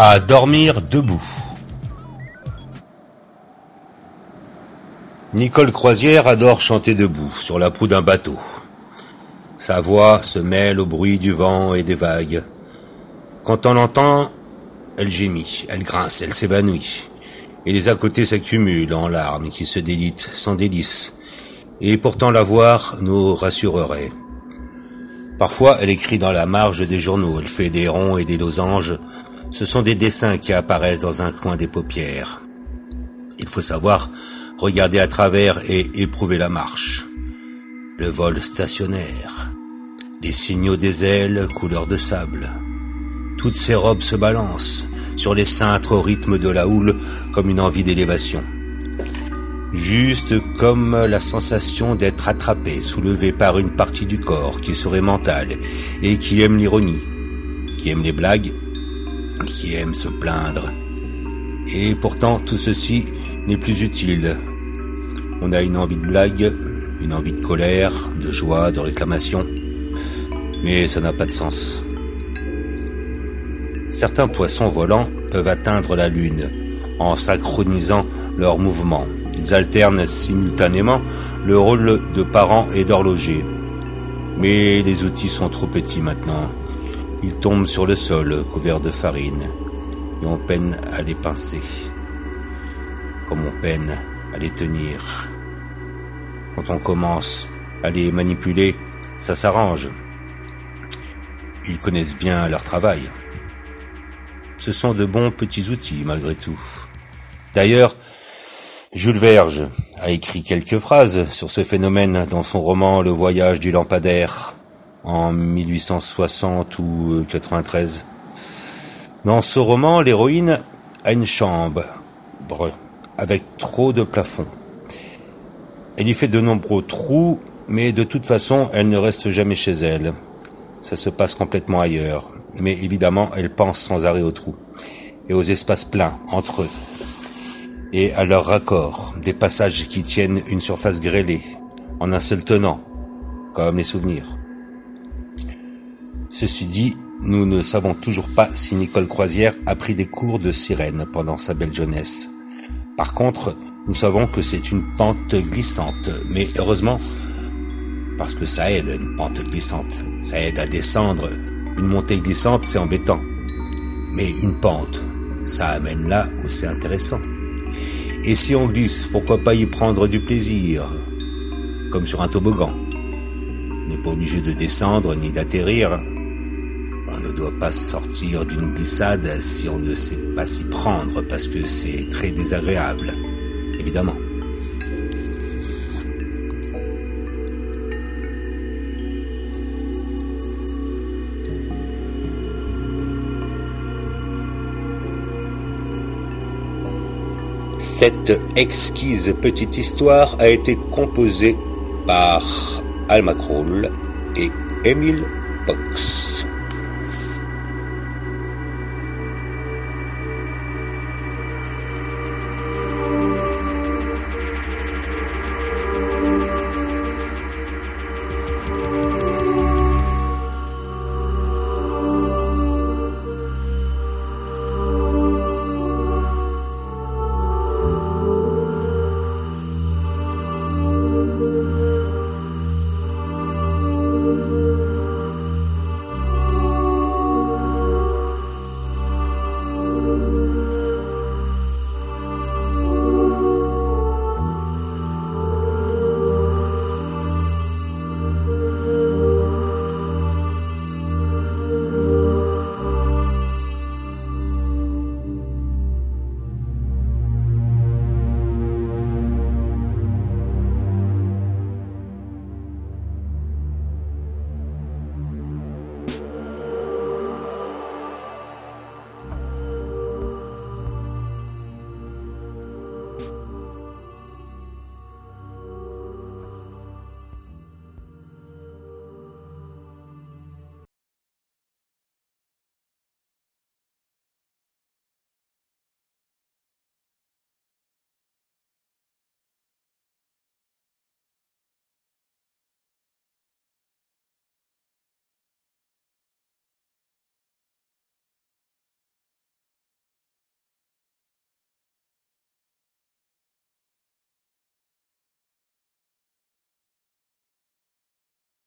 À dormir debout. Nicole Croisière adore chanter debout, sur la proue d'un bateau. Sa voix se mêle au bruit du vent et des vagues. Quand on l'entend, elle gémit, elle grince, elle s'évanouit. Et les à côté s'accumulent en larmes qui se délitent sans délice. Et pourtant la voir nous rassurerait. Parfois, elle écrit dans la marge des journaux, elle fait des ronds et des losanges. Ce sont des dessins qui apparaissent dans un coin des paupières. Il faut savoir regarder à travers et éprouver la marche. Le vol stationnaire. Les signaux des ailes couleur de sable. Toutes ces robes se balancent sur les cintres au rythme de la houle comme une envie d'élévation juste comme la sensation d'être attrapé, soulevé par une partie du corps qui serait mentale et qui aime l'ironie, qui aime les blagues, qui aime se plaindre. Et pourtant tout ceci n'est plus utile. On a une envie de blague, une envie de colère, de joie, de réclamation, mais ça n'a pas de sens. Certains poissons volants peuvent atteindre la lune en synchronisant leurs mouvements ils alternent simultanément le rôle de parent et d'horloger. Mais les outils sont trop petits maintenant. Ils tombent sur le sol, couverts de farine, et on peine à les pincer, comme on peine à les tenir. Quand on commence à les manipuler, ça s'arrange. Ils connaissent bien leur travail. Ce sont de bons petits outils malgré tout. D'ailleurs, Jules Verge a écrit quelques phrases sur ce phénomène dans son roman Le voyage du lampadaire en 1860 ou 93. Dans ce roman, l'héroïne a une chambre avec trop de plafonds. Elle y fait de nombreux trous, mais de toute façon, elle ne reste jamais chez elle. Ça se passe complètement ailleurs. Mais évidemment, elle pense sans arrêt aux trous et aux espaces pleins entre eux et à leur raccord, des passages qui tiennent une surface grêlée, en un seul tenant, comme les souvenirs. Ceci dit, nous ne savons toujours pas si Nicole Croisière a pris des cours de sirène pendant sa belle jeunesse. Par contre, nous savons que c'est une pente glissante, mais heureusement, parce que ça aide une pente glissante, ça aide à descendre. Une montée glissante, c'est embêtant. Mais une pente, ça amène là où c'est intéressant. Et si on glisse, pourquoi pas y prendre du plaisir? Comme sur un toboggan. On n'est pas obligé de descendre ni d'atterrir. Doit pas sortir d'une glissade si on ne sait pas s'y prendre parce que c'est très désagréable, évidemment. Cette exquise petite histoire a été composée par Alma Kroll et Emile Box.